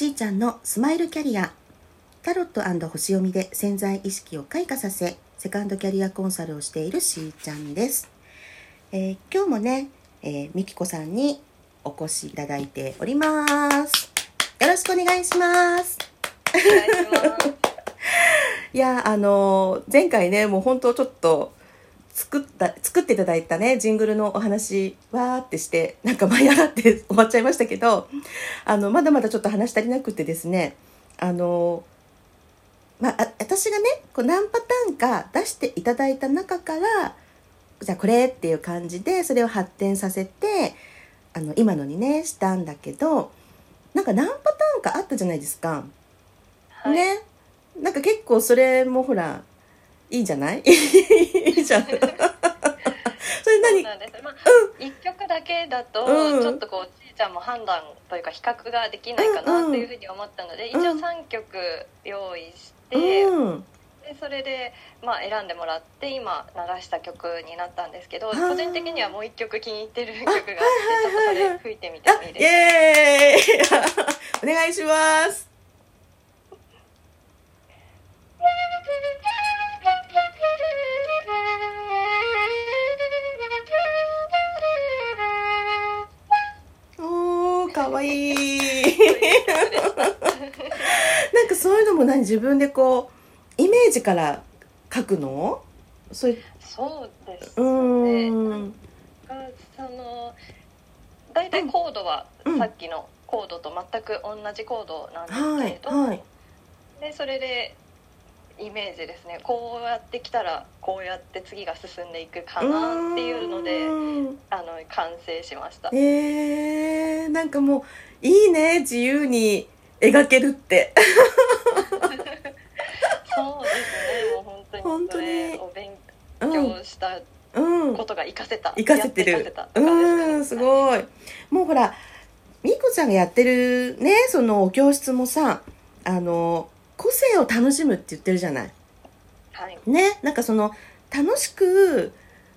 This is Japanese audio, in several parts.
しーちゃんのスマイルキャリア。タロット星読みで潜在意識を開花させセカンドキャリアコンサルをしているしーちゃんです、えー、今日もね、えー、みきこさんにお越しいただいております。よろしくお願いします。いやあの前回ねもう本当ちょっと作った作っていただいたねジングルのお話わーってしてなんか舞い上がって終わっちゃいましたけどあのまだまだちょっと話足りなくてですねあのまあ私がねこう何パターンか出していただいた中からじゃあこれっていう感じでそれを発展させてあの今のにねしたんだけどなんか何パターンかあったじゃないですか。はい、ねなんか結構それもほらいいじゃない？いいじゃん。それ何？そうです、まあうん、1曲だけだと、ちょっとこうちいちゃんも判断というか比較ができないかなっていうふうに思ったので、うん。うん、一応3曲用意して、うん、でそれで、まあ、選んでもらって今流した曲になったんですけど個人的にはもう1曲気に入ってる曲があってちょっとそれ吹いてみてもいいですか？イエーイ。お願いしますわいい。なんかそういうのも何？自分でこうイメージから書くの？そうそうですね。うんその大体コードはさっきのコードと全く同じコードなんですけれど、はいはい、でそれでイメージですね。こうやってきたらこうやって次が進んでいくかなっていうのであの完成しました。えー、なんかもういいね自由に描けるって。そうですねもう本当に。本当に。お勉強したことが活かせた、活かせてる。うんすごい。もうほらみこちゃんがやってるねそのお教室もさあの個性を楽しむって言ってるじゃない。はい、ね？なんかその楽しく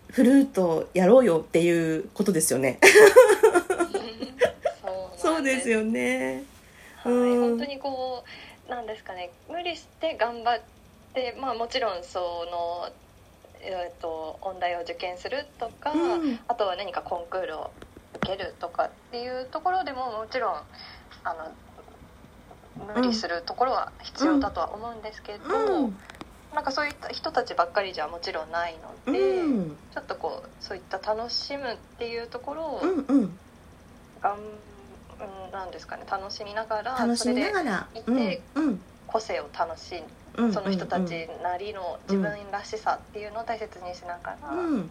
フルートやろうよっていうことですよね。そうですよね。はい、うん、本当にこうなんですかね。無理して頑張ってまあもちろんそのえーと、音大を受験するとか、うん、あとは何かコンクールを受けるとかっていうところでももちろんあの無理するところは必要だとは思うんですけど、うん、なんかそういった人たちばっかりじゃもちろんないので、うん、ちょっとこうそういった楽しむっていうところを、うんうん、がんなんですかね楽しみながら楽しみながら。いて、うんうん、個性を楽しむ、その人たちなりの自分らしさっていうのを大切にしながら。うん。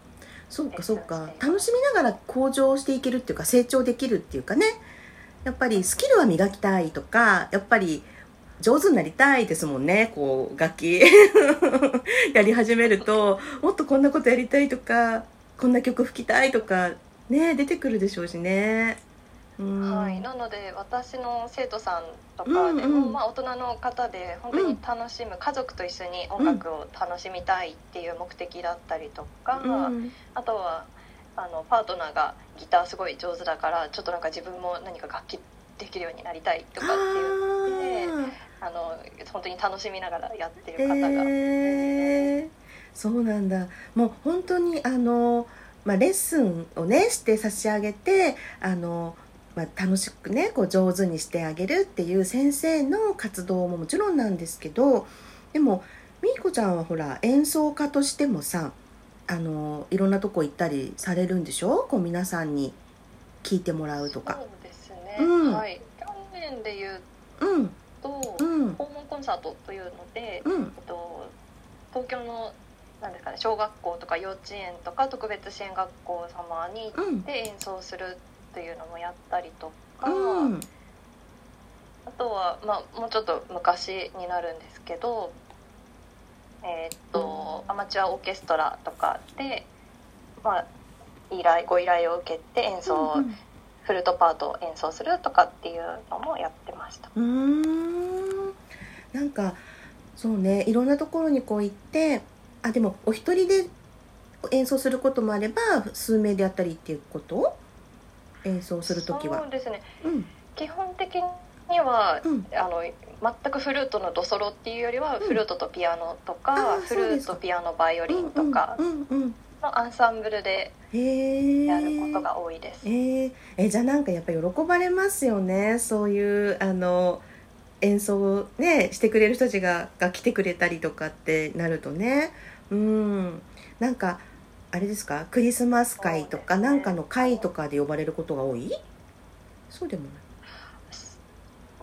そうかそうか。楽しみながら向上していけるっていうか成長できるっていうかねやっぱりスキルは磨きたいとかやっぱり上手になりたいですもんね。こう楽器。やり始めるともっとこんなことやりたいとかこんな曲吹きたいとかね出てくるでしょうしね。はい、なので私の生徒さんとかでも、うんうん、まあ、大人の方で本当に楽しむ、うん、家族と一緒に音楽を楽しみたいっていう目的だったりとか、うん、あとはあのパートナーがギターすごい上手だからちょっとなんか自分も何か楽器できるようになりたいとかって言ってあの本当に楽しみながらやってる方が、えー、そうなんだ。もう本当にあの、まあ、レッスンをねして差し上げてあのまあ、楽しくねこう上手にしてあげるっていう先生の活動ももちろんなんですけどでもみーこちゃんはほら演奏家としてもさあのいろんなとこ行ったりされるんでしょ？こう皆さんに聞いてもらうとか。そうですね、うん、はい。去年で言うと、うん、訪問コンサートというので、うん、えっと、東京のなんですかね、小学校とか幼稚園とか特別支援学校様に行って演奏するというのもやったりとか、あとは、まあ、もうちょっと昔になるんですけどえー、っとアマチュアオーケストラとかで、まあ、依頼ご依頼を受けて演奏、うんうん、フルートパートを演奏するとかっていうのもやってました。うん。なんかそうねいろんなところにこう行ってあでもお一人で演奏することもあれば数名でやったりっていうこと？演奏する時は。そうですね、うん、基本的にには、うん、あの全くフルートのドソロっていうよりは、フルートとピアノとかフルートピアノバイオリンとか。のアンサンブルでやることが多いです。えー、えじゃあなんかやっぱ喜ばれますよね。そういうあの演奏をねしてくれる人たちがが来てくれたりとかってなるとね。うん。なんかあれですか？クリスマス会とか、ね、なんかの会とかで呼ばれることが多い？そうでもない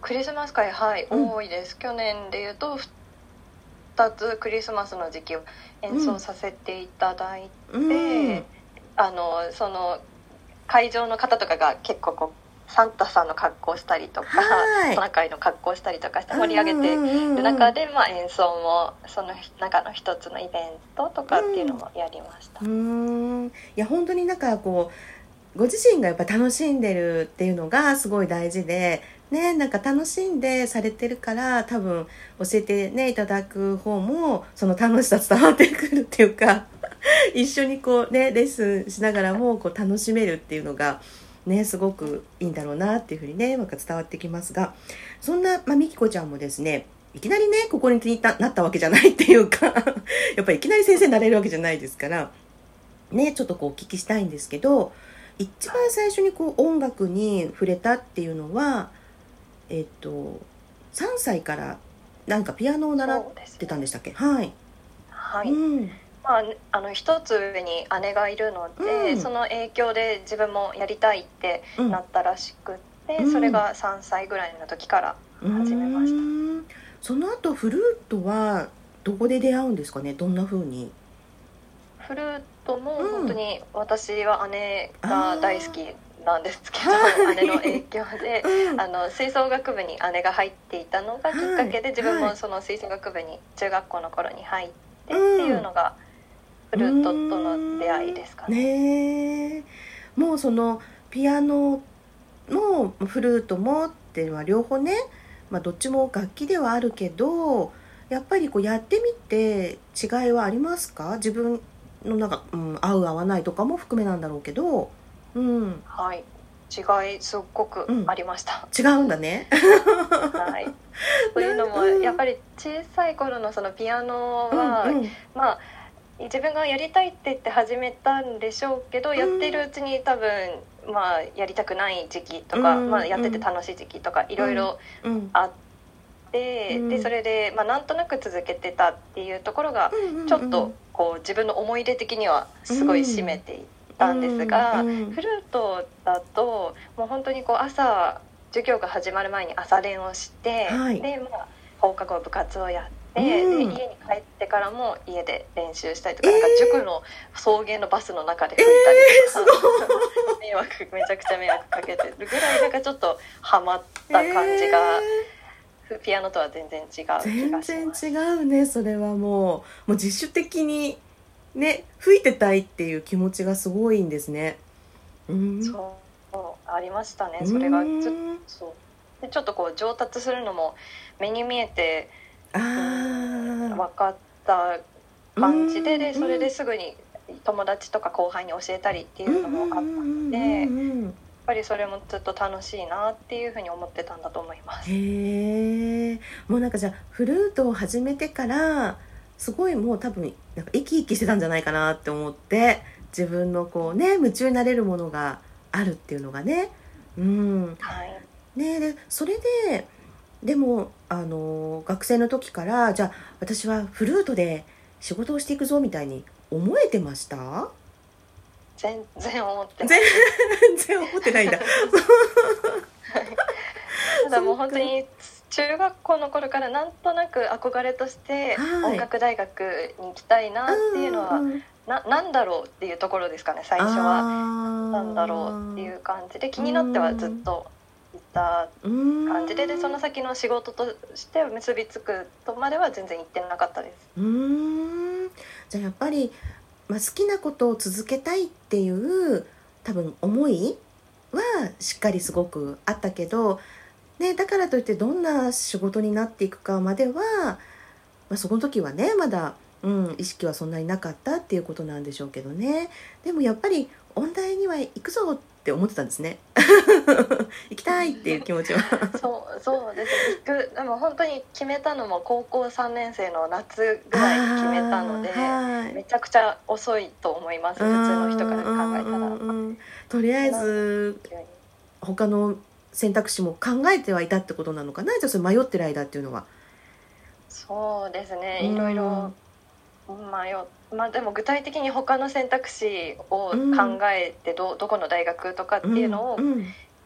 クリスマス会はい、うん、多いです。去年でいうと2つクリスマスの時期を演奏させていただいて、うん。うん、あのその会場の方とかが結構こうサンタさんの格好したりとか、トナカイの格好したりとかして盛り上げてる中で、まあ、演奏もその中の一つのイベントとかっていうのもやりました。うん。いや本当になんかこうご自身がやっぱ楽しんでるっていうのがすごい大事でね、なんか楽しんでされてるから多分教えてねいただく方もその楽しさ伝わってくるっていうか 一緒にこうねレッスンしながらもこう楽しめるっていうのがねすごくいいんだろうなっていうふうにねなんか伝わってきますがそんな、まあ、みきこちゃんもですねいきなりねここにいたなったわけじゃないっていうか やっぱりいきなり先生になれるわけじゃないですからねちょっとこうお聞きしたいんですけど一番最初にこう音楽に触れたっていうのはえっと3歳からなんかピアノを習ってたんでしたっけ、ね、はい。はい、うん、まあ、あの一つ上に姉がいるので、うん、その影響で自分もやりたいってなったらしくて、うん、それが3歳ぐらいの時から始めました、その後フルートはどこで出会うんですかね？どんな風に？フルートも本当に私は姉が大好きなんですけど姉の影響で、うん、あの吹奏楽部に姉が入っていたのがきっかけで、自分もその吹奏楽部に中学校の頃に入ってっていうのが、フルートとの出会いですかね。ねもうそのピアノもフルートもっていうのは両方ね、まあ、どっちも楽器ではあるけどやっぱりこうやってみて違いはありますか？自分のなんか、うん、合う合わないとかも含めなんだろうけど。うん、はい。違いすっごくありました、うん、違うんだね。はい。というのもやっぱり小さい頃のそのピアノは、うんうん、まあ自分がやりたいって言って始めたんでしょうけど、うん、やってるうちに多分まあやりたくない時期とか、うん、まあ、やってて楽しい時期とかいろいろあって、うん、でそれで、まあ、なんとなく続けてたっていうところがちょっとこう自分の思い出的にはすごい占めていて。ったんですが、うんうん、フルートだともう本当にこう朝授業が始まる前に朝練をして、はい、でまあ放課後部活をやって、うん、で家に帰ってからも家で練習したりとか,、なんか塾の送迎のバスの中で吹いたりとか、えー、迷惑めちゃくちゃ迷惑かけてるぐらいなんかちょっとハマった感じが。えー、ピアノとは全然違う気がします。全然違うねそれはもう。もう自主的にね吹いてたいっていう気持ちがすごいんですね。うん、そうありましたね。それがちょそう。でちょっとこう上達するのも目に見えてあ、分かった感じででそれですぐに友達とか後輩に教えたりっていうのもあったので。やっぱりそれもずっと楽しいなっていうふうに思ってたんだと思います。へえ、もうなんかじゃあフルートを始めてからすごいもう多分なんか生き生きしてたんじゃないかなって思って自分のこうね夢中になれるものがあるっていうのがね。うん、はい、ねでそれででもあの学生の時からじゃあ私はフルートで仕事をしていくぞみたいに思えてました？全然思って 全然思ってないんだ。ただもう本当に中学校の頃からなんとなく憧れとして音楽大学に行きたいなっていうのは、ななんだろうっていうところですかね最初は。なんだろうっていう感じで気になってはずっといた感じででその先の仕事として結びつくとまでは全然行ってなかったです。うん。じゃあやっぱり、まあ、好きなことを続けたいっていう多分思いはしっかりすごくあったけどね、だからといってどんな仕事になっていくかまでは、まあ、その時はねまだ、うん、意識はそんなになかったっていうことなんでしょうけどね。でもやっぱり音大には行くぞって思ってたんですね。行きたいっていう気持ちは。そうそうです。でも本当に決めたのも高校3年生の夏ぐらいに決めたので、はい、めちゃくちゃ遅いと思います。普通の人から考えたら。とりあえず他の選択肢も考えてはいたってことなのかな？じゃあそれ迷ってる間っていうのは。そうですね。いろいろ迷まあでも具体的に他の選択肢を考えてど,、どこの大学とかっていうのを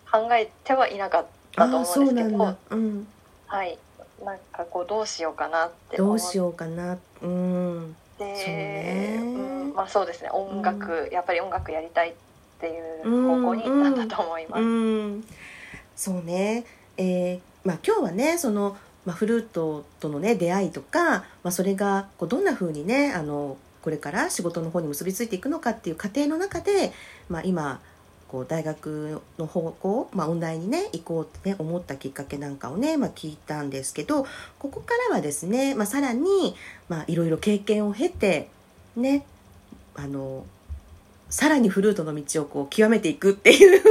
考えてはいなかったと思うんですけど、うん、はい。なんかこうどうしようかなってどうしようかなうん。で、ね、うん、まあそうですね。音楽、やっぱり音楽やりたいっていう方向になったと思います。うんそうね、えーまあ、今日はねその、まあ、フルートとのね出会いとか、まあ、それがこうどんなふうにねあのこれから仕事の方に結びついていくのかっていう過程の中で、まあ、今こう大学の方向、まあ、音大にね行こうってね思ったきっかけなんかをね、まあ、聞いたんですけどここからはですね、まあ、さらに、まあ、いろいろ経験を経てねあのさらにフルートの道をこう極めていくっていう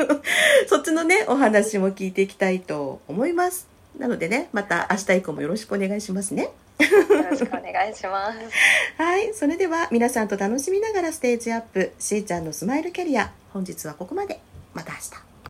そっちのねお話も聞いていきたいと思いますなのでねまた明日以降もよろしくお願いしますねよろしくお願いします。はい、それでは皆さんと楽しみながらステージアップ、しーちゃんのスマイルキャリア。本日はここまで。また明日。